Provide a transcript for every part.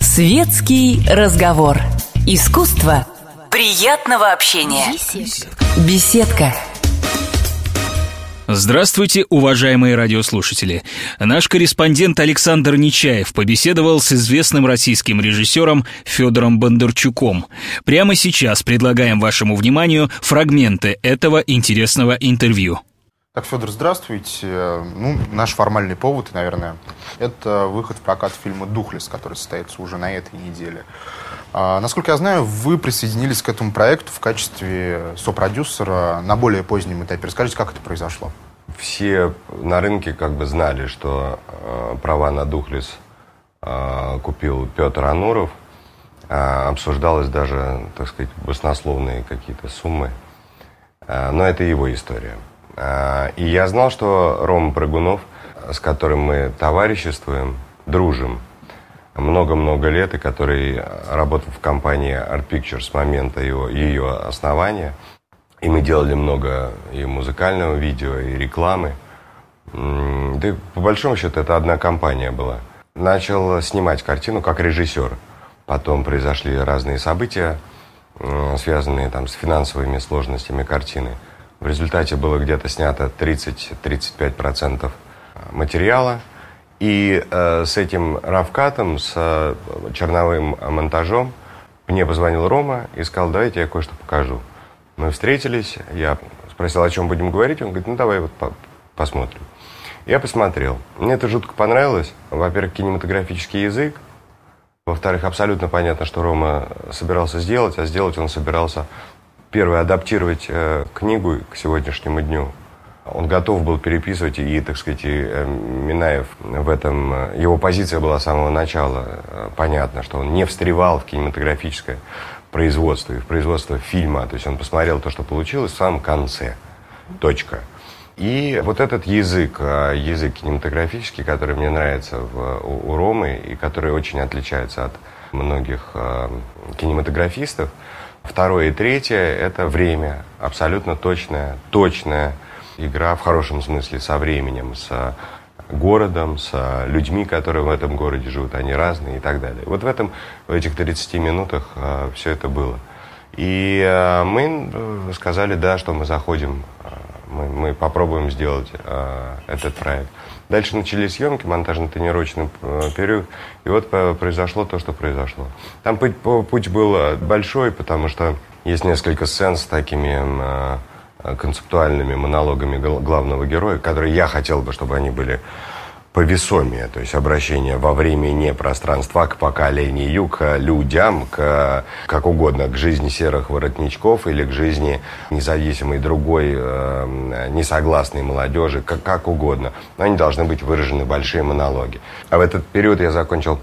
Светский разговор. Искусство приятного общения. Беседка. Здравствуйте, уважаемые радиослушатели. Наш корреспондент Александр Нечаев побеседовал с известным российским режиссером Федором Бондарчуком. Прямо сейчас предлагаем вашему вниманию фрагменты этого интересного интервью. Так, Федор, здравствуйте. Ну, наш формальный повод, наверное, это выход в прокат фильма «Духлес», который состоится уже на этой неделе. А, насколько я знаю, вы присоединились к этому проекту в качестве сопродюсера на более позднем этапе. Расскажите, как это произошло? Все на рынке как бы знали, что э, права на «Духлес» э, купил Петр Ануров. Э, обсуждалось даже, так сказать, баснословные какие-то суммы. Э, но это его история. А, и я знал, что Рома Прыгунов, с которым мы товариществуем, дружим много-много лет, и который работал в компании Art Pictures с момента его, ее основания. И мы делали много и музыкального видео, и рекламы. Да по большому счету это одна компания была. Начал снимать картину как режиссер. Потом произошли разные события, связанные там, с финансовыми сложностями картины. В результате было где-то снято 30-35% материала. И э, с этим равкатом, с э, черновым монтажом мне позвонил Рома и сказал, давайте я кое-что покажу. Мы встретились, я спросил, о чем будем говорить. Он говорит, ну давай вот по посмотрим. Я посмотрел. Мне это жутко понравилось. Во-первых, кинематографический язык. Во-вторых, абсолютно понятно, что Рома собирался сделать, а сделать он собирался первое, адаптировать э, книгу к сегодняшнему дню. Он готов был переписывать, и, так сказать, и, э, Минаев в этом... Э, его позиция была с самого начала э, понятна, что он не встревал в кинематографическое производство и в производство фильма. То есть он посмотрел то, что получилось в самом конце. Точка. И вот этот язык, э, язык кинематографический, который мне нравится в, у, у Ромы и который очень отличается от многих э, кинематографистов, Второе и третье – это время. Абсолютно точная, точная игра в хорошем смысле со временем, с городом, с людьми, которые в этом городе живут, они разные и так далее. Вот в этом, в этих 30 минутах э, все это было. И э, мы э, сказали, да, что мы заходим, э, мы, мы попробуем сделать э, этот проект. Дальше начались съемки, монтажно-тренировочный э, период, и вот произошло то, что произошло. Там путь, путь был э, большой, потому что есть несколько сцен с такими э, концептуальными монологами главного героя, которые я хотел бы, чтобы они были повесомее, то есть обращение во времени, пространства к поколению, к людям, к как угодно, к жизни серых воротничков или к жизни независимой другой э, несогласной молодежи, как, как угодно. Но они должны быть выражены большие монологи. А в этот период я закончил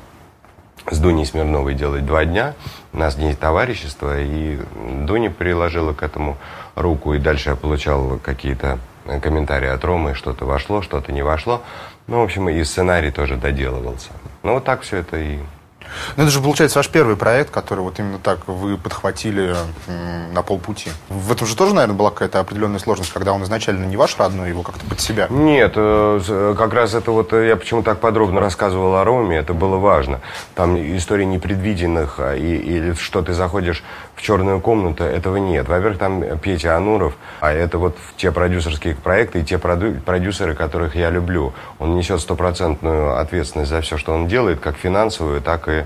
с Дуней Смирновой делать два дня. У нас день товарищества, и Дуня приложила к этому руку, и дальше я получал какие-то комментарии от Ромы, что-то вошло, что-то не вошло. Ну, в общем, и сценарий тоже доделывался. Ну, вот так все это и ну, это же, получается, ваш первый проект, который вот именно так вы подхватили на полпути. В этом же тоже, наверное, была какая-то определенная сложность, когда он изначально не ваш родной, его как-то под себя. Нет, э, э, как раз это вот, э, я почему так подробно рассказывал о Роме, это было важно. Там истории непредвиденных, а, и, или что ты заходишь в черную комнату, этого нет. Во-первых, там Петя Ануров, а это вот те продюсерские проекты и те продюсеры, которых я люблю. Он несет стопроцентную ответственность за все, что он делает, как финансовую, так и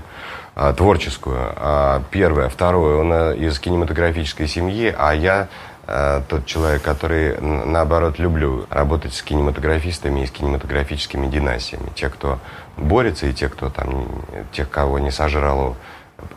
а, творческую. А, первое. Второе, он а, из кинематографической семьи, а я а, тот человек, который, наоборот, люблю работать с кинематографистами и с кинематографическими династиями. Те, кто борется, и те, кто там, тех, кого не сожрало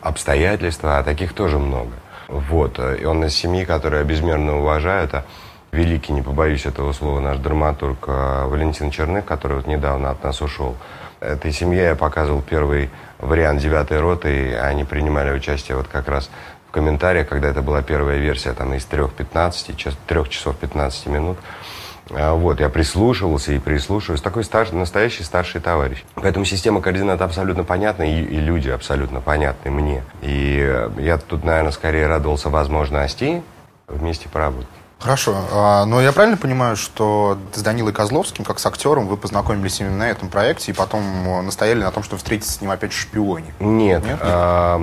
обстоятельства, а таких тоже много. Вот. И он из семьи, которая безмерно уважает, а великий, не побоюсь этого слова, наш драматург Валентин Черных, который вот недавно от нас ушел. Этой семье я показывал первый вариант девятой роты, и они принимали участие вот как раз в комментариях, когда это была первая версия, там из 3-15, 3 часов 15 минут. А, вот, я прислушивался и прислушиваюсь. Такой старший, настоящий старший товарищ. Поэтому система координат абсолютно понятна, и, и люди абсолютно понятны мне. И я тут, наверное, скорее радовался возможности вместе поработать. Хорошо. А, но я правильно понимаю, что с Данилой Козловским, как с актером, вы познакомились именно на этом проекте и потом э, настояли на том, что встретиться с ним опять в шпионе? Нет. Нет? А,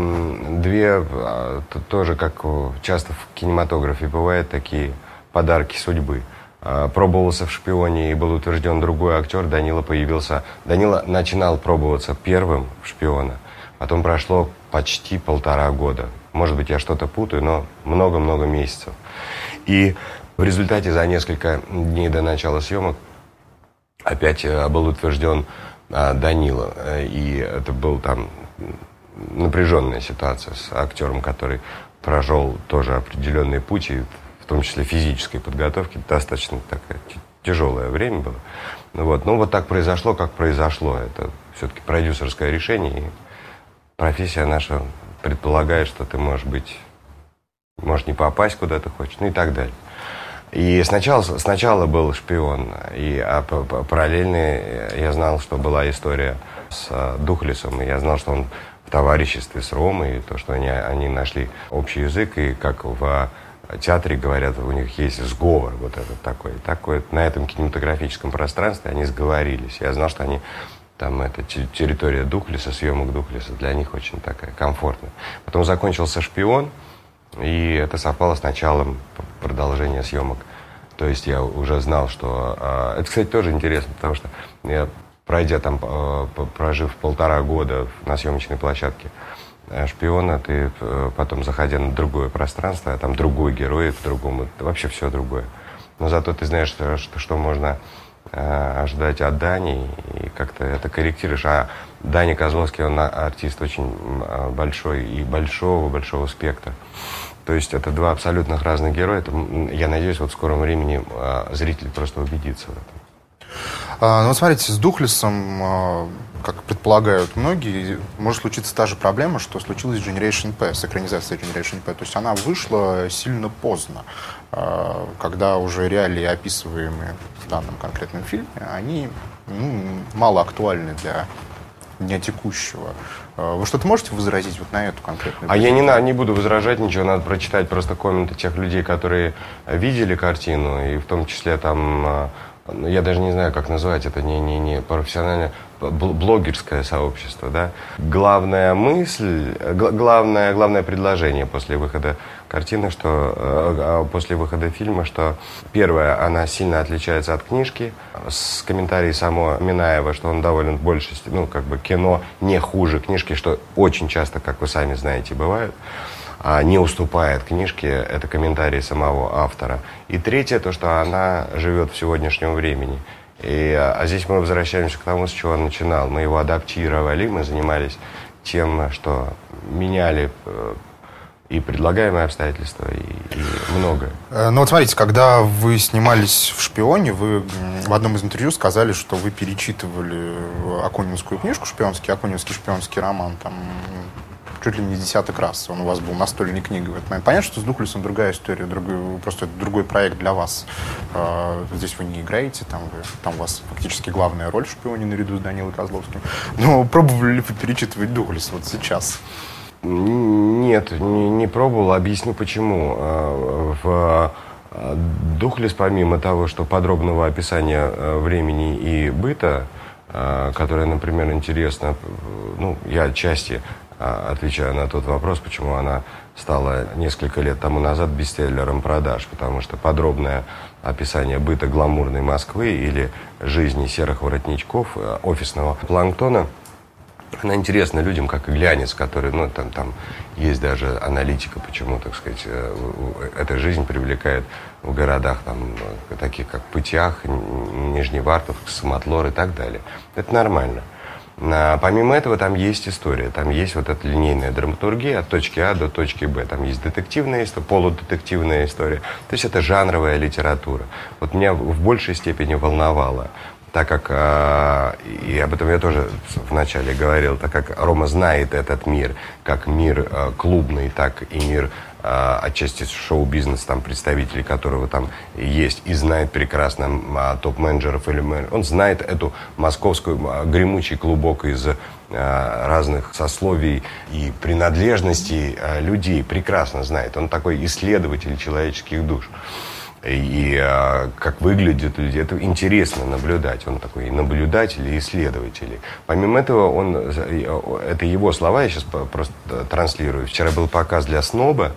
две, а, тоже, как часто в кинематографе бывает, такие подарки судьбы. А, пробовался в шпионе и был утвержден другой актер, Данила появился. Данила начинал пробоваться первым в шпиона. Потом прошло почти полтора года. Может быть, я что-то путаю, но много-много месяцев. И в результате за несколько дней до начала съемок опять э, был утвержден а, Данила. И это был там напряженная ситуация с актером, который прошел тоже определенный путь, и в том числе физической подготовки, достаточно такое тяжелое время было. Вот. Ну вот так произошло, как произошло. Это все-таки продюсерское решение, и профессия наша предполагает, что ты можешь быть может не попасть куда ты хочешь, ну и так далее. И сначала, сначала был шпион, и а параллельно я знал, что была история с а, Духлесом, и я знал, что он в товариществе с Ромой, и то, что они, они нашли общий язык, и как в театре говорят, у них есть сговор вот этот такой. такой на этом кинематографическом пространстве они сговорились. Я знал, что они там это территория Духлеса, съемок Духлеса, для них очень такая комфортная. Потом закончился «Шпион», и это совпало с началом продолжения съемок. То есть я уже знал, что... А, это, кстати, тоже интересно, потому что я, пройдя там, а, прожив полтора года на съемочной площадке шпиона, ты э, потом, заходя на другое пространство, а там другой герой, по-другому, вообще все другое. Но зато ты знаешь, что, что можно э, ожидать от Дани, и как-то это корректируешь. А Дани Козловский, он артист очень большой и большого-большого спектра. То есть это два абсолютно разных героя. Это, я надеюсь, вот в скором времени а, зритель просто убедится в этом. А, ну смотрите, с Духлесом, а, как предполагают многие, может случиться та же проблема, что случилось с Generation P, с экранизацией Generation P. То есть она вышла сильно поздно, а, когда уже реалии, описываемые в данном конкретном фильме, они ну, мало актуальны для дня текущего. А, вы что-то можете возразить вот на эту конкретную? А я не, на, не буду возражать ничего, надо прочитать просто комменты тех людей, которые видели картину, и в том числе там, а, ну, я даже не знаю, как назвать это, не, не, не профессиональное, блогерское сообщество, да. Главная мысль, главное, главное предложение после выхода картины, что э, а, после выхода фильма, что первое, она сильно отличается от книжки, с комментарией само Минаева, что он доволен больше, ну, как бы кино не хуже книжки, что очень часто, как вы сами знаете, бывает а не уступает книжке, это комментарий самого автора. И третье, то, что она живет в сегодняшнем времени. И, а, а здесь мы возвращаемся к тому, с чего он начинал. Мы его адаптировали, мы занимались тем, что меняли э, и предлагаемые обстоятельства, и, и многое. Э, ну вот смотрите, когда вы снимались в «Шпионе», вы в одном из интервью сказали, что вы перечитывали Акунинскую книжку, шпионский, Акунинский шпионский роман, там чуть ли не десяток раз. Он у вас был настольной книгой в этот момент. Понятно, что с Дуклисом другая история, другой, просто другой проект для вас. А, здесь вы не играете, там, вы, там у вас фактически главная роль в «Шпионе» наряду с Данилой Козловским. Но пробовали ли вы перечитывать Дуглис вот сейчас? Нет, не, не пробовал. Объясню почему. А, в а, Духлес, помимо того, что подробного описания времени и быта, которое, например, интересно, ну, я отчасти отвечая на тот вопрос, почему она стала несколько лет тому назад бестселлером продаж, потому что подробное описание быта гламурной Москвы или жизни серых воротничков, э, офисного планктона, она интересна людям, как и глянец, который, ну, там, там есть даже аналитика, почему, так сказать, э, эта жизнь привлекает в городах, там, таких как Путях, Нижневартовск, Самотлор и так далее. Это нормально. А, помимо этого, там есть история, там есть вот эта линейная драматургия от точки А до точки Б. Там есть детективная история, полудетективная история. То есть это жанровая литература. Вот меня в большей степени волновало так как, э, и об этом я тоже вначале говорил, так как Рома знает этот мир, как мир э, клубный, так и мир отчасти шоу-бизнес, там представители которого там есть, и знает прекрасно э, топ-менеджеров или менеджеров. Он знает эту московскую э, гремучий клубок из э, разных сословий и принадлежностей э, людей, прекрасно знает. Он такой исследователь человеческих душ. и а, как выглядят люди. Это интересно наблюдать. Он такой наблюдатель и исследователь. Помимо этого, он, это его слова, я сейчас просто транслирую. Вчера был показ для сноба,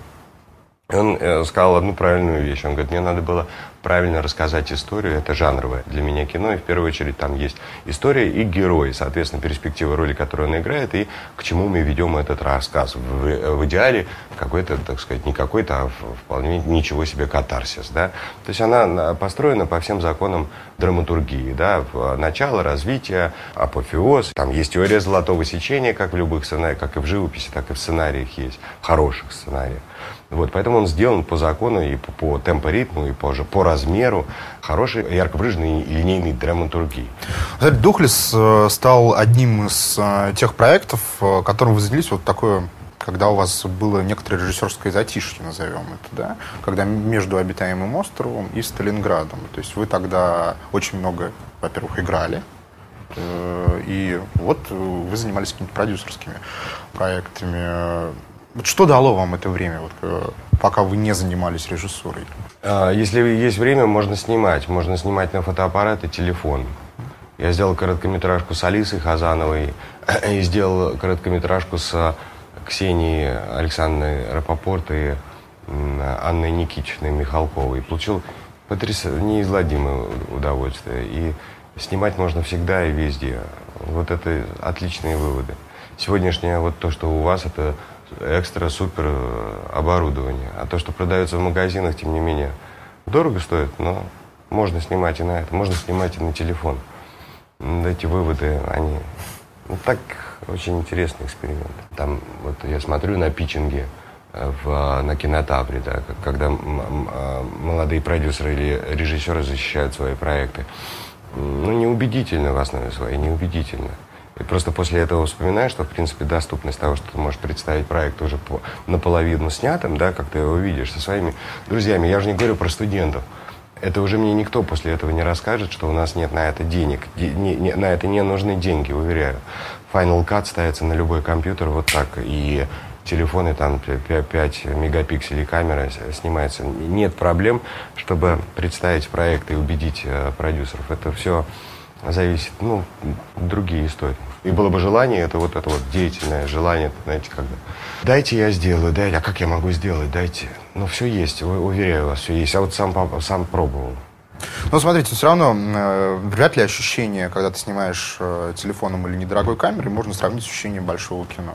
он э, сказал одну правильную вещь. Он говорит, мне надо было правильно рассказать историю. Это жанровое для меня кино. И в первую очередь там есть история и герой. Соответственно, перспектива роли, которую он играет, и к чему мы ведем этот рассказ. В, в идеале какой-то, так сказать, не какой-то, а вполне ничего себе катарсис. Да? То есть она построена по всем законам драматургии. Да? Начало, развитие, апофеоз. Там есть теория золотого сечения, как в любых сценариях, как и в живописи, так и в сценариях есть. Хороших сценариях. Вот, поэтому он сделан по закону и по, по темпоритму, и позже по размеру хорошей, ярко выраженной линейной драматургии. Духлес э, стал одним из э, тех проектов, э, которым вы занялись вот такое когда у вас было некоторое режиссерское затишье, назовем это, да, когда между обитаемым островом и Сталинградом. То есть вы тогда очень много, во-первых, играли, и вот вы занимались какими-то продюсерскими проектами. Вот что дало вам это время, вот, э, пока вы не занимались режиссурой? А, если есть время, можно снимать. Можно снимать на фотоаппарат и телефон. Я сделал короткометражку с Алисой Хазановой и сделал короткометражку с Ксенией Александрой Рапопорт и Анной Никитичной Михалковой. Получил потрясающее, неизгладимое удовольствие. И снимать можно всегда и везде. Вот это отличные выводы. Сегодняшнее вот то, что у вас, это экстра-супер э, оборудование. А то, что продается в магазинах, тем не менее, дорого стоит, но можно снимать и на это, можно снимать и на телефон. Эти выводы, они ну, так очень интересный эксперимент. Там вот я смотрю на питчинге э, в, на кинотавре, да, когда молодые продюсеры или режиссеры защищают свои проекты. Ну, неубедительно в основе своей, неубедительно. И просто после этого вспоминаешь, что, в принципе, доступность того, что ты можешь представить проект уже по, наполовину снятым, да, как ты его видишь со своими друзьями. Я уже не говорю про студентов. Это уже мне никто после этого не расскажет, что у нас нет на это денег. Де, не, не, на это не нужны деньги, уверяю. Final Cut ставится на любой компьютер вот так. И телефоны, там 5 мегапикселей камера снимается. Нет проблем, чтобы представить проект и убедить э, продюсеров. Это все зависит, ну, другие истории. И было бы желание, это вот это вот деятельное желание, знаете, когда дайте я сделаю, дайте, а как я могу сделать, дайте. Ну, все есть, уверяю вас, все есть. А вот сам, сам пробовал. Ну, смотрите, все равно э, вряд ли ощущение, когда ты снимаешь э, телефоном или недорогой камерой, можно сравнить с ощущением большого кино.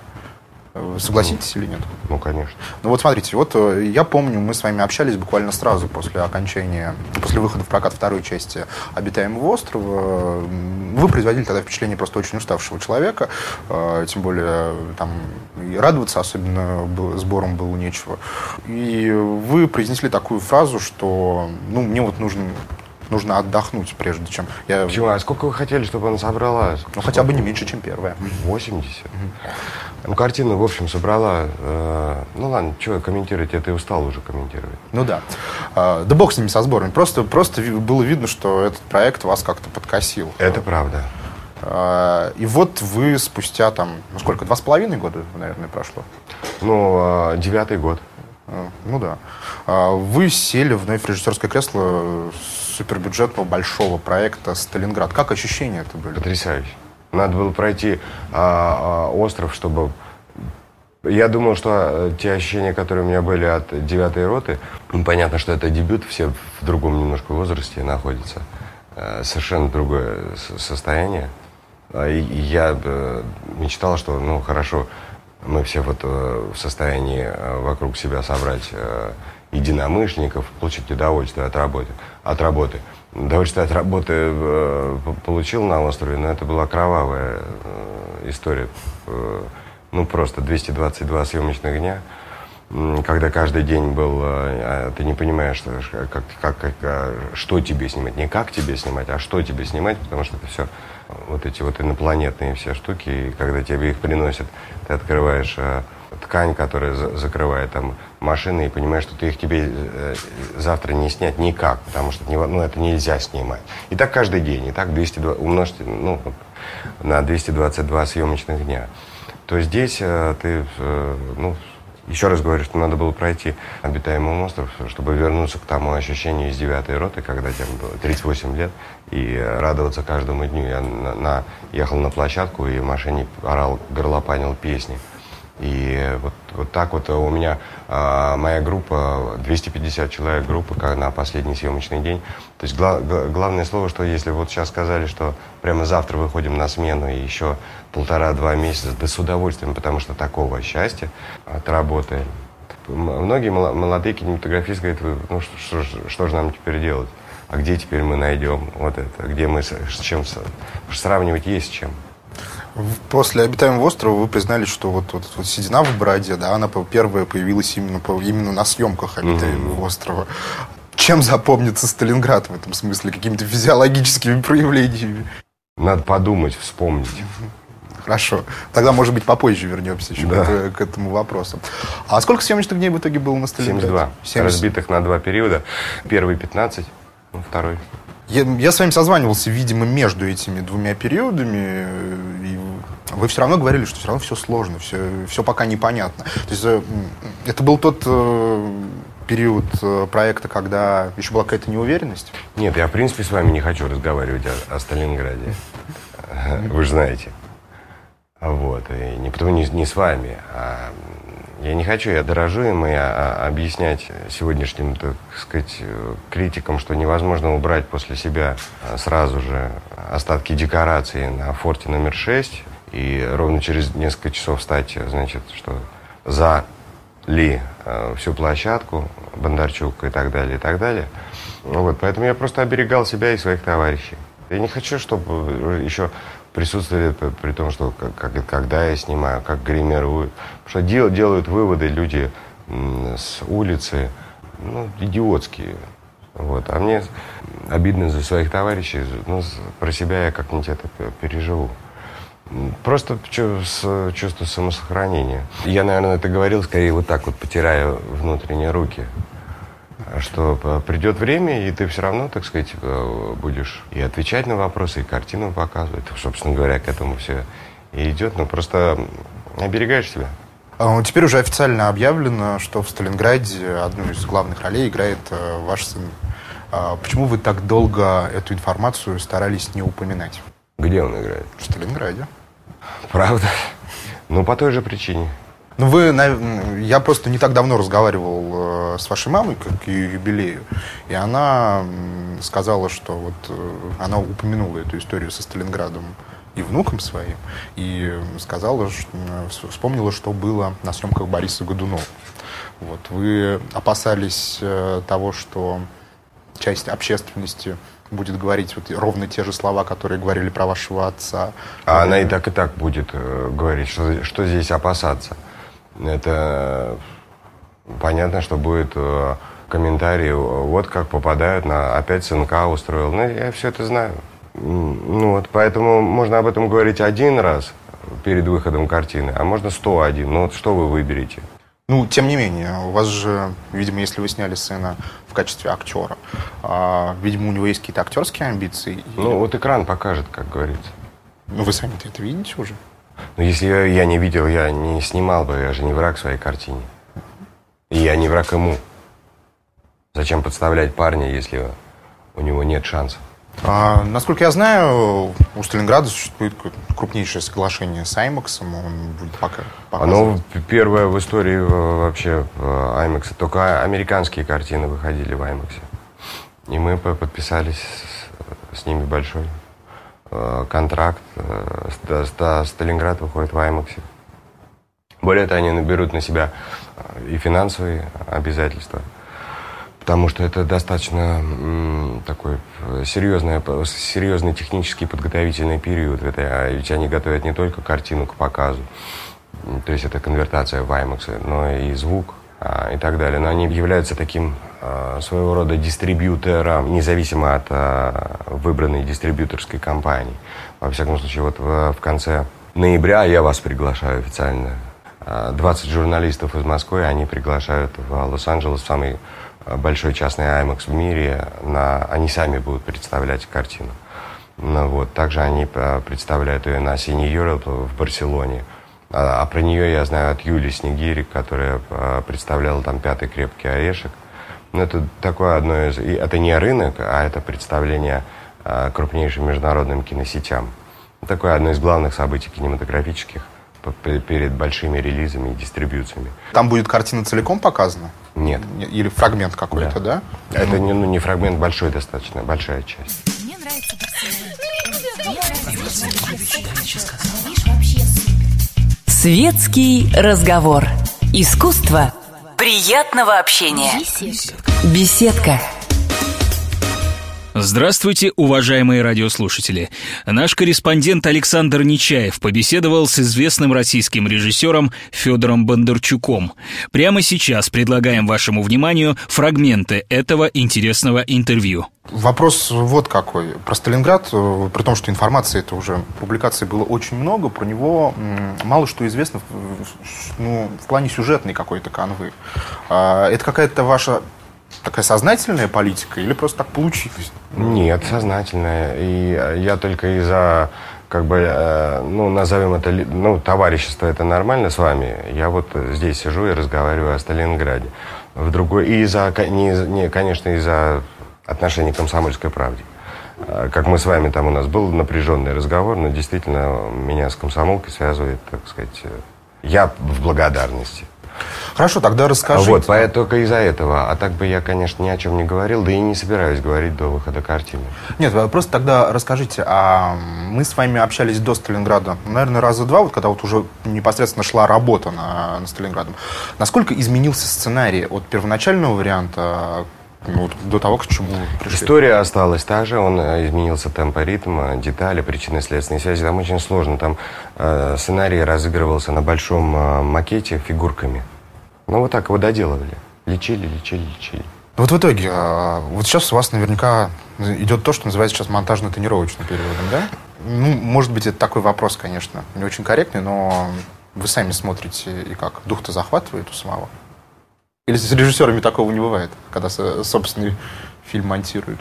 Вы согласитесь ну, или нет? Ну, конечно. Ну вот смотрите, вот э, я помню, мы с вами общались буквально сразу после окончания, после выхода в прокат второй части «Обитаемого острова». Вы производили тогда впечатление просто очень уставшего человека, э, тем более там и радоваться особенно сбором было нечего. И вы произнесли такую фразу, что ну, мне вот нужен нужно отдохнуть, прежде чем... Я... Почему? А сколько вы хотели, чтобы она собрала? Ну, хотя бы не меньше, чем первая. 80. Угу. Ну, картина, в общем, собрала... Э, ну, ладно, что комментировать, это и устал уже комментировать. Ну, да. Э, да бог с ними, со сборами. Просто, просто было видно, что этот проект вас как-то подкосил. Это правда. Э, и вот вы спустя там, ну, сколько, два с половиной года, наверное, прошло? Ну, э, девятый год. Ну да. Вы сели вновь в режиссерское кресло супербюджетного большого проекта «Сталинград». Как ощущения это были? Потрясающе. Надо было пройти а, а, остров, чтобы... Я думал, что э, те ощущения, которые у меня были от девятой роты, ну, понятно, что это дебют, все в другом немножко возрасте находятся. Э, совершенно другое состояние. А, и я э, мечтал, что, ну, хорошо, мы все вот в состоянии вокруг себя собрать единомышленников, получить удовольствие от работы. От работы. Удовольствие от работы э, получил на острове, но это была кровавая э, история. Э, ну, просто 222 съемочных дня, когда каждый день был, а ты не понимаешь, что, как, как, как, а, что тебе снимать. Не как тебе снимать, а что тебе снимать, потому что это все вот эти вот инопланетные все штуки, и когда тебе их приносят, ты открываешь ткань, которая за закрывает там машины, и понимаешь, что ты их тебе э, завтра не снять никак, потому что ну, это нельзя снимать. И так каждый день, и так 202, умножьте ну, на 222 съемочных дня. То здесь э, ты, э, ну, Еще раз говорю, что надо было пройти обитаемый остров, чтобы вернуться к тому ощущению из девятой роты, когда тебе было 38 лет, и радоваться каждому дню. Я на, на, ехал на площадку и в машине орал, горлопанил песни. И вот, вот так вот у меня а, моя группа, 250 человек группы на последний съемочный день. То есть гла, главное слово, что если вот сейчас сказали, что прямо завтра выходим на смену и еще полтора-два месяца, да с удовольствием, потому что такого счастья от работы. Многие молодые кинематографисты говорят, ну что, что, что же нам теперь делать? А где теперь мы найдем вот это? Где мы с чем сравнивать есть с чем? После обитаемого острова вы признали, что вот, вот, вот седина в бороде, да, она первая появилась именно, именно на съемках обитаемого mm-hmm. острова. Чем запомнится Сталинград в этом смысле? Какими-то физиологическими проявлениями? Надо подумать, вспомнить. Хорошо. Тогда, может быть, попозже вернемся еще да. к, к этому вопросу. А сколько съемочных дней в итоге было на Сталинграде? 72. 70. Разбитых на два периода. Первый 15, второй я, я с вами созванивался, видимо, между этими двумя периодами, и вы все равно говорили, что все равно все сложно, все, все пока непонятно. То есть э, это был тот э, период э, проекта, когда еще была какая-то неуверенность? Нет, я в принципе с вами не хочу разговаривать о, о Сталинграде. Вы же знаете. Вот. И не потому не, не с вами, а я не хочу, я дорожу им и а, а, объяснять сегодняшним, так сказать, критикам, что невозможно убрать после себя сразу же остатки декорации на форте номер 6 и ровно через несколько часов стать, значит, что за ли всю площадку, Бондарчук и так далее, и так далее. Вот, поэтому я просто оберегал себя и своих товарищей. Я не хочу, чтобы еще присутствовали при том, что как, как, когда я снимаю, как гримирую. Потому что дел, делают выводы люди с улицы, ну, идиотские. Вот. А мне обидно за своих товарищей, ну, про себя я как-нибудь это переживу. Просто чувство самосохранения. Я, наверное, это говорил скорее вот так вот, потирая внутренние руки что придет время, и ты все равно, так сказать, э, будешь и отвечать на вопросы, и картину показывать. Собственно говоря, к этому все и идет. Но просто оберегаешь себя. А, теперь уже официально объявлено, что в Сталинграде одну из главных ролей играет э, ваш сын. А, почему вы так долго эту информацию старались не упоминать? Где он играет? В Сталинграде. Правда? Ну, по той же причине. Ну, вы, я просто не так давно разговаривал э, с вашей мамой, как ее юбилею, и она сказала, что вот э, она упомянула эту историю со Сталинградом и внуком своим, и сказала, что, вспомнила, что было на съемках Бориса Годунова. Вот, вы опасались э, того, что часть общественности будет говорить вот ровно те же слова, которые говорили про вашего отца. А она и так и так будет говорить, что, что здесь опасаться это понятно, что будет э, комментарий, вот как попадают на опять СНК устроил. Ну, я все это знаю. Ну вот, поэтому можно об этом говорить один раз перед выходом картины, а можно 101. Ну вот что вы выберете? Ну, тем не менее, у вас же, видимо, если вы сняли сцену в качестве актера, а, видимо, у него есть какие-то актерские амбиции. Ну, вот экран покажет, как говорится. Ну, вы сами-то это видите уже? Но если я, я не видел, я не снимал бы, я же не враг своей картине. И я не враг ему. Зачем подставлять парня, если у него нет шансов? А, насколько я знаю, у Сталинграда существует крупнейшее соглашение с Аймаксом. Он будет пока Оно первое в истории вообще Аймакса. Только американские картины выходили в Аймаксе. И мы подписались с ними большой Э, контракт. Э, Сталинград выходит в Аймаксе. Более того, они наберут на себя э, и финансовые обязательства, потому что это достаточно такой серьезный, серьезный технический подготовительный период. Это, а ведь они готовят не только картину к показу, то есть это конвертация в IMAX, но и звук, а, и так далее. Но они являются таким а, своего рода дистрибьютором, независимо от выбранной дистрибьюторской компании. Во всяком случае, вот в конце ноября я вас приглашаю официально. 20 журналистов из Москвы, они приглашают в Лос-Анджелес, самый большой частный IMAX в мире. На, они сами будут представлять картину. Ну, вот. Также они представляют ее на Синий Europe в Барселоне. А, а про нее я знаю от Юли Снегири, которая а, представляла там «Пятый крепкий орешек». Ну, это такое одно из... Это не рынок, а это представление а, крупнейшим международным киносетям. Такое одно из главных событий кинематографических перед большими релизами и дистрибьюциями. Там будет картина целиком показана? Нет. Или фрагмент какой-то, да? да? Это ну, не, ну, не фрагмент большой достаточно, большая часть. Мне нравится Светский разговор. Искусство приятного общения. Беседка. Здравствуйте, уважаемые радиослушатели. Наш корреспондент Александр Нечаев побеседовал с известным российским режиссером Федором Бондарчуком. Прямо сейчас предлагаем вашему вниманию фрагменты этого интересного интервью. Вопрос вот какой. Про Сталинград, э, при том, что информации это уже, публикаций было очень много, про него мало что известно ну, в плане сюжетной какой-то канвы. А, это какая-то ваша такая сознательная политика или просто так получилось? Нет, сознательная. И я только из-за как бы, э, ну, назовем это, ну, товарищество это нормально с вами. Я вот здесь сижу и разговариваю о Сталинграде. В другой, и из-за, не, не, конечно, из-за отношений к комсомольской правде. Э, как мы с вами там у нас был напряженный разговор, но действительно меня с комсомолкой связывает, так сказать, э, я в благодарности. Хорошо, тогда расскажите. Вот, поэтому только из-за этого. А так бы я, конечно, ни о чем не говорил, да и не собираюсь говорить до выхода картины. Нет, просто тогда расскажите, а мы с вами общались до Сталинграда, наверное, раза два, вот когда вот уже непосредственно шла работа на, на Сталинградом. Насколько изменился сценарий от первоначального варианта ну, до того, к чему пришли. История осталась та же, он э, изменился темпо ритма, детали, причины следственной связи. Там очень сложно. Там э, сценарий разыгрывался на большом э, макете фигурками. Ну, вот так его доделывали. Лечили, лечили, лечили. Вот в итоге, э, вот сейчас у вас наверняка идет то, что называется сейчас монтажно-тренировочным периодом, да? Ну, может быть, это такой вопрос, конечно, не очень корректный, но вы сами смотрите, и как? Дух-то захватывает у самого? Или с режиссерами такого не бывает, когда собственный фильм монтируют?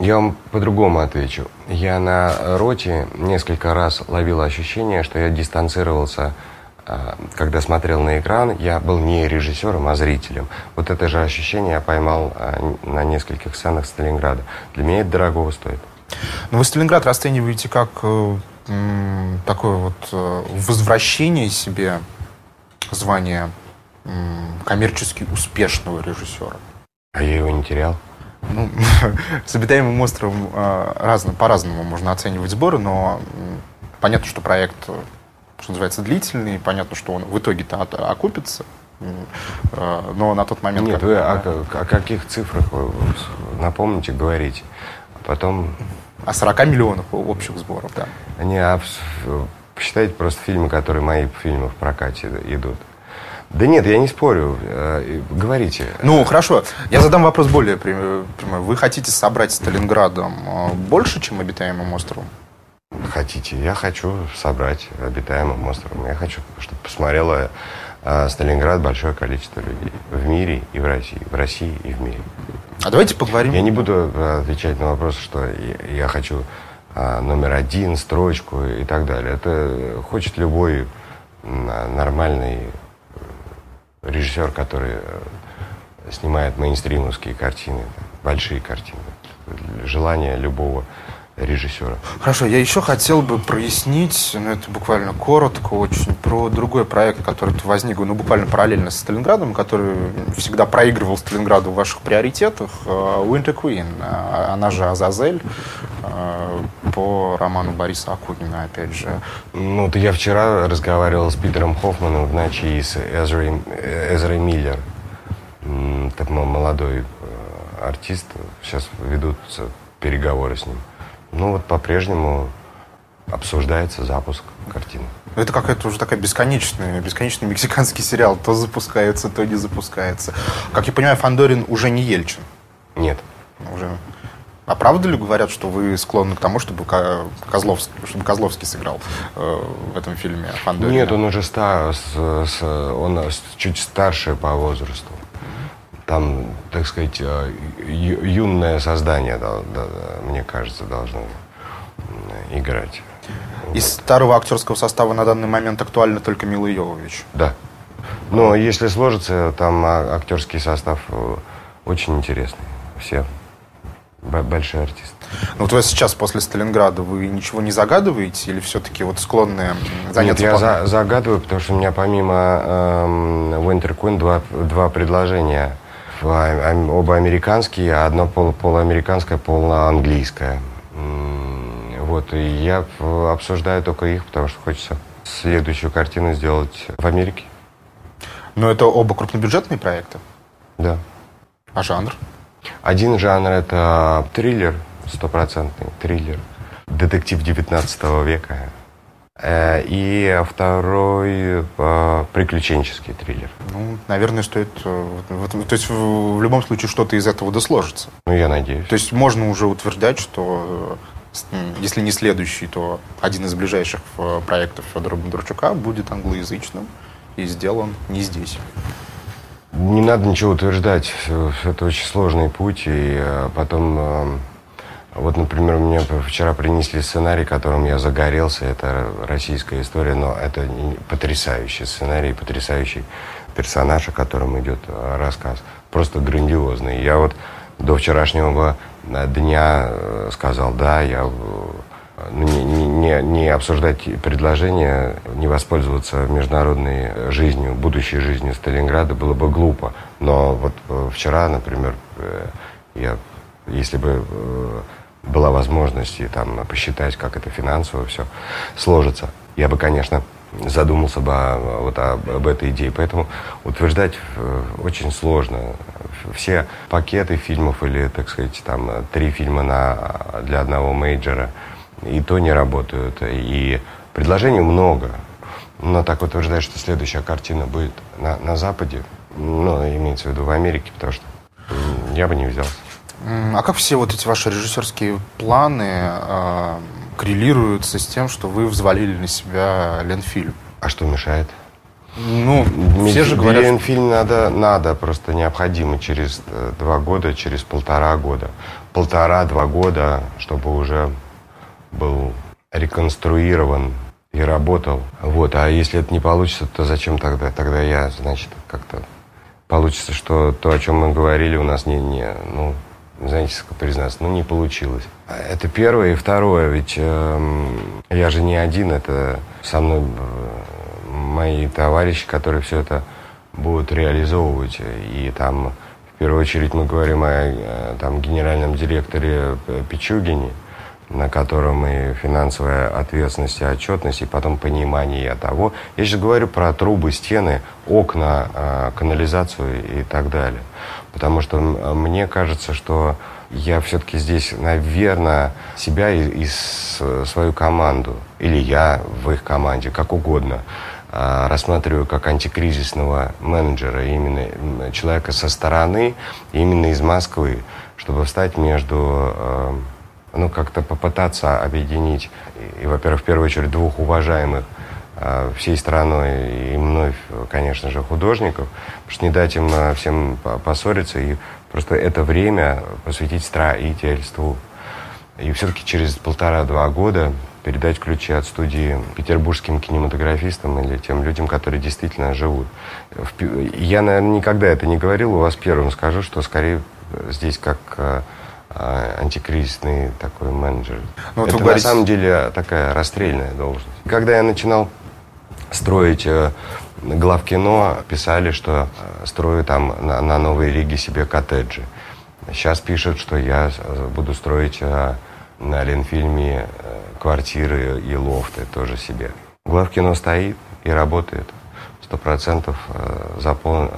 Я вам по-другому отвечу. Я на роте несколько раз ловил ощущение, что я дистанцировался, а, когда смотрел на экран, я был не режиссером, а зрителем. Вот это же ощущение я поймал а, на нескольких сценах Сталинграда. Для меня это дорогого стоит. Но вы Сталинград расцениваете как э, такое вот э, возвращение себе звания коммерчески успешного режиссера. А я его не терял? Ну, с обитаемым островом а, разно, по-разному можно оценивать сборы, но понятно, что проект, что называется, длительный, понятно, что он в итоге-то окупится, а, но на тот момент... Нет, как... вы о, о каких цифрах вы напомните, говорите? Потом... О 40 миллионов общих сборов, да. Не, а посчитайте просто фильмы, которые мои фильмы в прокате идут. Да нет, я не спорю. Э, говорите. Ну, хорошо. Я задам вопрос более прямой. Вы хотите собрать Сталинградом э, больше, чем обитаемым островом? Хотите. Я хочу собрать обитаемым островом. Я хочу, чтобы посмотрело э, Сталинград большое количество людей. В мире и в России. В России и в мире. А давайте поговорим. Я не буду отвечать на вопрос, что я хочу номер один, строчку и так далее. Это хочет любой нормальный режиссер, который э, снимает мейнстримовские картины, большие картины. Желание любого режиссера. Хорошо, я еще хотел бы прояснить, ну это буквально коротко очень, про другой проект, который возник, ну буквально параллельно с Сталинградом, который всегда проигрывал Сталинграду в ваших приоритетах, э, Winter Queen, э, она же Азазель, по роману Бориса Акунина, опять же. Ну, вот я вчера разговаривал с Питером Хоффманом в ночи и с Эзрой, Эзрой Миллер, так молодой артист, сейчас ведутся переговоры с ним. Ну вот по-прежнему обсуждается запуск картины. Это какая-то уже такая бесконечная, бесконечный мексиканский сериал. То запускается, то не запускается. Как я понимаю, Фандорин уже не Ельчин. Нет. Уже. А правда ли говорят, что вы склонны к тому, чтобы Козловский, чтобы Козловский сыграл э, в этом фильме Фандорина? Нет, он уже ста, с, с, он чуть старше по возрасту там, так сказать, э, юное создание, да, да, мне кажется, должно играть. Из старого актерского состава на данный момент актуально только Мила Йовович. Да. Но если сложится, там а, актерский состав э, очень интересный. Все большие артисты. Ну вот вы сейчас после Сталинграда, вы ничего не загадываете или все-таки вот склонны заняться? Нет, я за, загадываю, потому что у меня помимо э, Winter два, два предложения. Оба американские, а одно пол, полуамериканское, полуанглийское. Вот, и я обсуждаю только их, потому что хочется следующую картину сделать в Америке. Но это оба крупнобюджетные проекты? Да. А жанр? Один жанр – это триллер, стопроцентный триллер, детектив 19 века. Э, и второй э, приключенческий триллер. Ну, наверное, стоит... Э, то есть в любом случае что-то из этого досложится. Ну, я надеюсь. То есть можно уже утверждать, что если не следующий, то один из ближайших проектов Федора Бондарчука будет англоязычным и сделан не здесь. Не надо ничего утверждать. Это очень сложный путь. И потом вот, например, мне вчера принесли сценарий, которым я загорелся. Это российская история, но это потрясающий сценарий, потрясающий персонаж, о котором идет э, рассказ. Просто грандиозный. Я вот до вчерашнего э, дня э, сказал, да, я не, не, не обсуждать предложение, не воспользоваться международной жизнью, будущей жизнью Сталинграда было бы глупо. Но вот вчера, например, я, если бы была возможность и там посчитать, как это финансово все сложится, я бы, конечно, задумался бы о, вот об, об этой идее. Поэтому утверждать э, очень сложно. Все пакеты фильмов или, так сказать, там три фильма на, для одного мейджора и то не работают. И предложений много. Но так утверждать, что следующая картина будет на, на Западе, ну, имеется в виду в Америке, потому что я бы не взялся. А как все вот эти ваши режиссерские планы э, коррелируются с тем, что вы взвалили на себя Ленфильм? А что мешает? Ну, все же говорят... Ленфильм надо, надо, просто необходимо через э, два года, через полтора года. Полтора-два года, чтобы уже был реконструирован и работал. Вот, а если это не получится, то зачем тогда? Тогда я, значит, как-то получится, что то, о чем мы говорили, у нас не, не ну, знаете, признаться, ну не получилось. Это первое. И второе, ведь э, я же не один, это со мной э, мои товарищи, которые все это будут реализовывать. И там, в первую очередь, мы говорим о там, генеральном директоре Пичугине, на котором и финансовая ответственность и отчетность, и потом понимание того. Я сейчас говорю про трубы, стены, окна, э, канализацию и так далее. Потому что мне кажется, что я все-таки здесь, наверное, себя и, и свою команду, или я в их команде, как угодно, а, рассматриваю как антикризисного менеджера, именно человека со стороны, именно из Москвы, чтобы встать между, а, ну, как-то попытаться объединить, и, во-первых, в первую очередь, двух уважаемых а, всей страной и мной, конечно же, художников, потому что не дать им а, всем поссориться и просто это время посвятить строительству. И все-таки через полтора-два года передать ключи от студии петербургским кинематографистам или тем людям, которые действительно живут. Я, наверное, никогда это не говорил, у вас первым скажу, что скорее здесь как антикризисный такой менеджер. Ну, вот это на самом деле такая расстрельная должность. Когда я начинал строить э, главкино, писали, что э, строю там на, на Новой Риге себе коттеджи. Сейчас пишут, что я э, буду строить на Ленфильме квартиры и лофты тоже себе. Главкино стоит и работает сто процентов за, пол,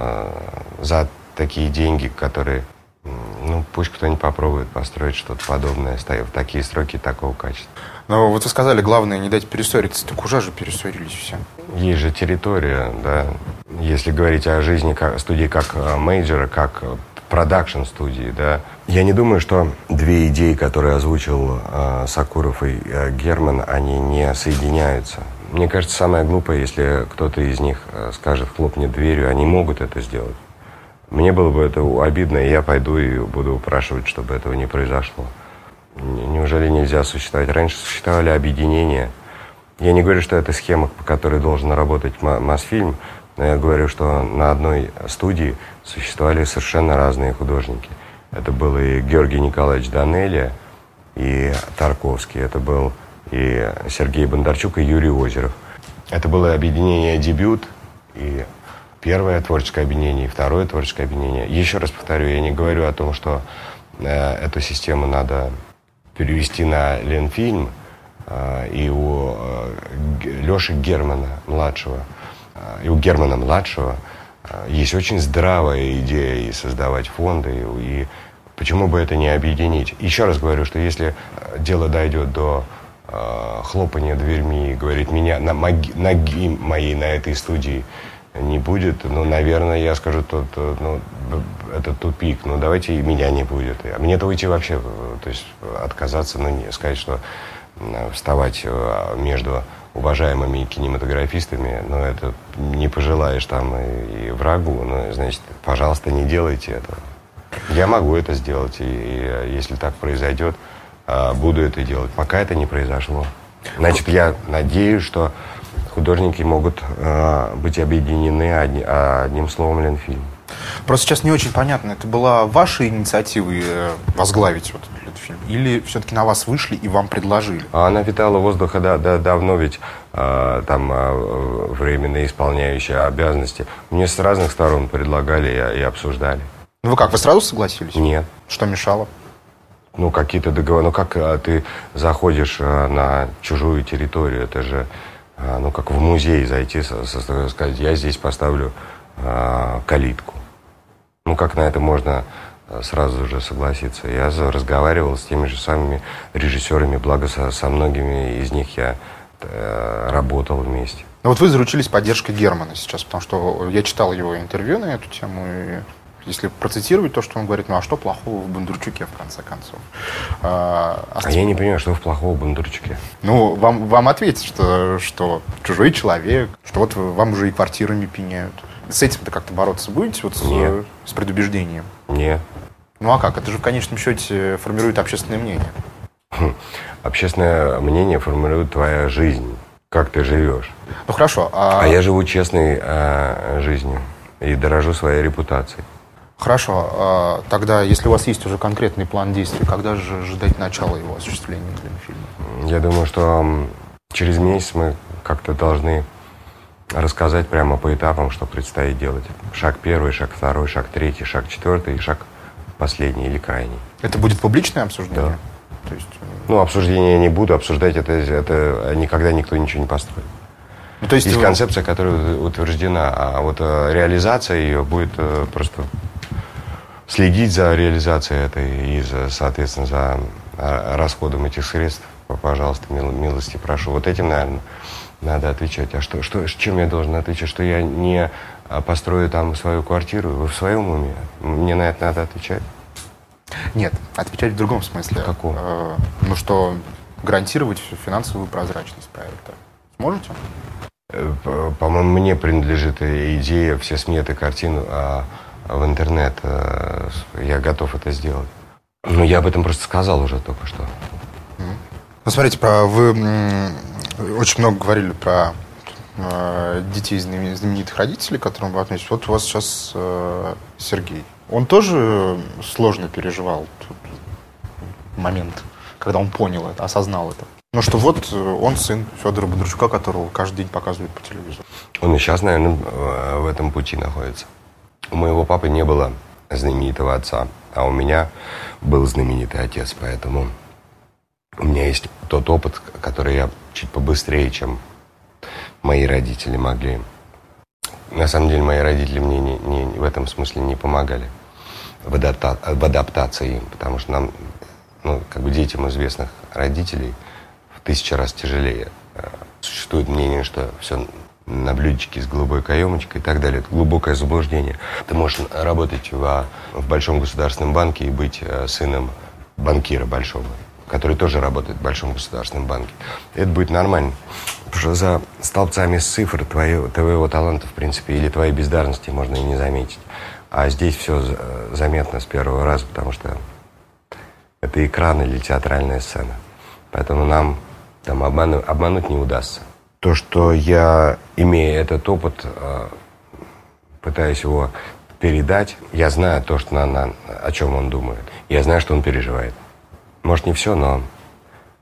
за такие деньги, которые ну, пусть кто-нибудь попробует построить что-то подобное, в такие сроки такого качества. Но вот вы сказали, главное не дать перессориться. Так уже же перессорились все. Есть же территория, да. Если говорить о жизни студии как мейджора, как э, продакшн студии, да. Я не думаю, что две идеи, которые озвучил э, Сокуров и э, Герман, они не соединяются. Мне кажется, самое глупое, если кто-то из них э, скажет, хлопнет дверью, они могут это сделать. Мне было бы это обидно, и я пойду и буду упрашивать, чтобы этого не произошло. Неужели нельзя существовать? Раньше существовали объединения – Я не говорю, что это схема, по которой должен работать Мосфильм, но я говорю, что на одной студии существовали совершенно разные художники. Это был и Георгий Николаевич Данелия, и Тарковский. Это был и Сергей Бондарчук, и Юрий Озеров. Это было объединение «Дебют», и первое творческое объединение, и второе творческое объединение. Еще раз повторю, я не говорю о том, что э, эту систему надо перевести на Ленфильм, э, и у э, Леши Германа младшего, э, и у Германа младшего э, есть очень здравая идея и создавать фонды, и, и почему бы это не объединить. Еще раз говорю, что если э, дело дойдет до э, хлопания дверьми и говорит, меня на ноги, ноги моей на этой студии не будет, ну, наверное, я скажу, то, то, ну, это тупик, ну, давайте и меня не будет. А мне-то уйти вообще, то есть отказаться, ну, не сказать, что вставать э, между уважаемыми кинематографистами, ну, это не пожелаешь там и, и врагу, ну, значит, пожалуйста, не делайте этого. Я могу это сделать, и, и если так произойдет, буду это делать, пока это не произошло. Значит, я надеюсь, что художники могут э, быть объединены одни, одним словом Ленфильм. Просто сейчас не очень понятно, это была ваша инициатива э, возглавить вот этот фильм? Или все-таки на вас вышли и вам предложили? А она витала воздуха да, да, давно, ведь э, там э, временно исполняющие обязанности. Мне с разных сторон предлагали и, и обсуждали. Ну вы как, вы сразу согласились? Нет. Что мешало? Ну, какие-то договоры. Ну, как а, ты заходишь а, на чужую территорию, это же, ну, как в музей зайти, сказать, я здесь поставлю а, калитку. Ну, как на это можно сразу же согласиться. Я разговаривал с теми же самыми режиссерами, благо со, со многими из них я э, работал вместе. Ну вот вы заручились поддержкой Германа сейчас, потому что я читал его интервью на эту тему, и если процитировать то, что он говорит, ну а что плохого в Бондарчуке, в конце концов? А, а, а я не понимаю, что в плохого в Бондарчуке. Ну, вам, вам ответить, что, что чужой человек, что вот вам уже и квартирами пеняют. С этим-то как-то бороться будете, вот Нет. с, с предубеждением? Нет. Ну а как? Это же в конечном счете формирует общественное мнение. Хм. Общественное мнение формирует твоя жизнь, как ты живешь. Ну хорошо. А, а я живу честной а, жизнью и дорожу своей репутацией. Хорошо. А, тогда, если у вас есть уже конкретный план действий, когда же ждать начала его осуществления для фильма? Я думаю, что через месяц мы как-то должны рассказать прямо по этапам, что предстоит делать. Шаг первый, шаг второй, шаг третий, шаг четвертый и шаг последний или крайний. Это будет публичное обсуждение? Да. То есть... Э, ну, обсуждение я не буду, обсуждать это, это никогда никто ничего не построит. Ну, то есть, есть вы... концепция, которая утверждена, а вот э, реализация ее будет э, просто следить за реализацией этой и, за, соответственно, за а, расходом этих средств, пожалуйста, мил, милости прошу. Вот этим, наверное, надо отвечать. А что, что, чем я должен отвечать? Что я не а, построю там свою квартиру? Вы в своем уме? Мне на это надо отвечать? Нет, отвечать в другом смысле. В каком? Э, ну что, гарантировать финансовую прозрачность проекта. Сможете? Э, по-моему, мне принадлежит идея, все сметы, картину, а в интернет. Э, я готов это сделать. Ну, я об этом просто сказал уже только что. Ну, смотрите, про, вы очень много говорили про э, детей знаменитых родителей, которым вы относитесь. Вот у вас сейчас э, Сергей. Он тоже сложно переживал тот момент, когда он понял это, осознал это. Ну что вот он сын Федора Бондарчука, которого каждый день показывают по телевизору. Он и сейчас, наверное, в этом пути находится. У моего папы не было знаменитого отца, а у меня был знаменитый отец, поэтому у меня есть тот опыт, который я чуть побыстрее, чем мои родители могли. На самом деле мои родители мне не, не, в этом смысле не помогали в, адапта, в адаптации потому что нам, ну, как бы детям известных родителей в тысячу раз тяжелее. Существует мнение, что все на блюдечке с голубой каемочкой и так далее. Это глубокое заблуждение. Ты можешь работать в, в большом государственном банке и быть э, сыном банкира большого, который тоже работает в большом государственном банке. Это будет нормально. Потому что за столбцами цифр твоего, твоего таланта, в принципе, или твоей бездарности можно и не заметить. А здесь все э, заметно с первого раза, потому что это экран или театральная сцена. Поэтому нам там обмануть, обмануть не удастся. То, что я, имея этот опыт, э, пытаюсь его передать, я знаю то, что на, на, о чем он думает. Я знаю, что он переживает. Может, не все, но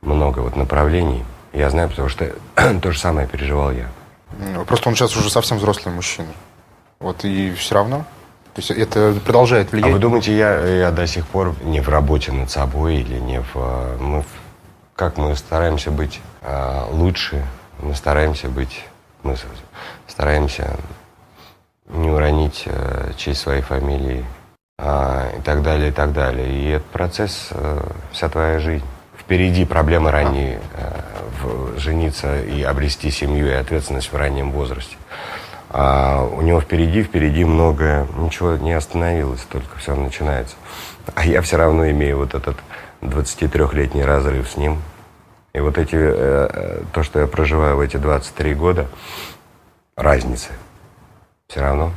много вот направлений. Я знаю, потому что то же самое переживал я. Ну, просто он сейчас уже совсем взрослый мужчина. Вот и все равно. То есть это продолжает влиять. А вы думаете, я, я до сих пор не в работе над собой или не в... Э, мы, как мы стараемся быть э, лучше, мы стараемся быть... Мы стараемся не уронить э, честь своей фамилии э, и так далее, и так далее. И этот процесс э, вся твоя жизнь. Впереди проблемы ранние, э, в, жениться и обрести семью и ответственность в раннем возрасте. А у него впереди, впереди многое, ничего не остановилось, только все начинается. А я все равно имею вот этот 23-летний разрыв с ним. И вот эти, э, э, то, что я проживаю в эти 23 года, разницы. Все равно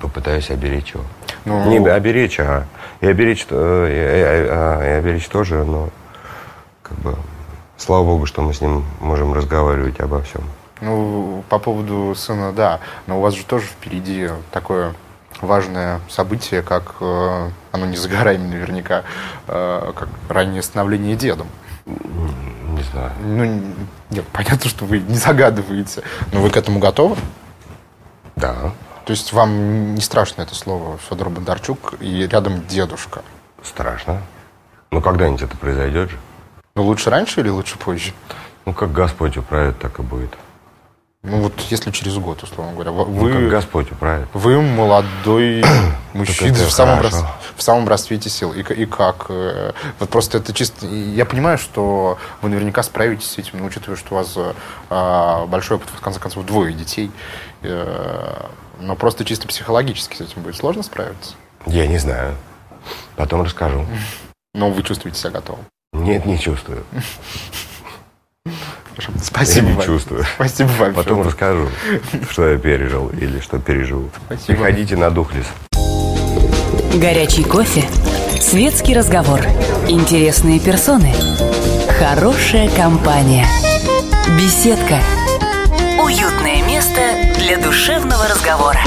попытаюсь оберечь его. Ну, не оберечь, а и оберечь, э, и, и, и оберечь тоже, но как бы слава богу, что мы с ним можем разговаривать обо всем. Ну, по поводу сына, да. Но у вас же тоже впереди такое важное событие, как оно не за горами наверняка, как раннее становление дедом. Знаю. Ну, нет, понятно, что вы не загадываете. Но вы к этому готовы? Да. То есть вам не страшно это слово Федор Бондарчук и рядом дедушка? Страшно. Ну, когда-нибудь это произойдет же. Ну, лучше раньше или лучше позже? Ну, как Господь управит, так и будет. Ну вот если через год, условно говоря, вы, ну, как Господь управит. Вы молодой мужчина в самом, рас, в самом расцвете сил. И, и как? Э, вот просто это чисто... Я понимаю, что вы наверняка справитесь с этим, но учитывая, что у вас а, большой опыт, в конце концов, двое детей, а, но просто чисто психологически с этим будет сложно справиться? Я не знаю. Потом расскажу. Но вы чувствуете себя готовым? Нет, не чувствую. Спасибо. Я не чувствую. Спасибо вам. Потом расскажу, что я пережил или что переживу. Спасибо. Приходите на Духлес. Горячий кофе, светский разговор, интересные персоны, хорошая компания, беседка, уютное место для душевного разговора.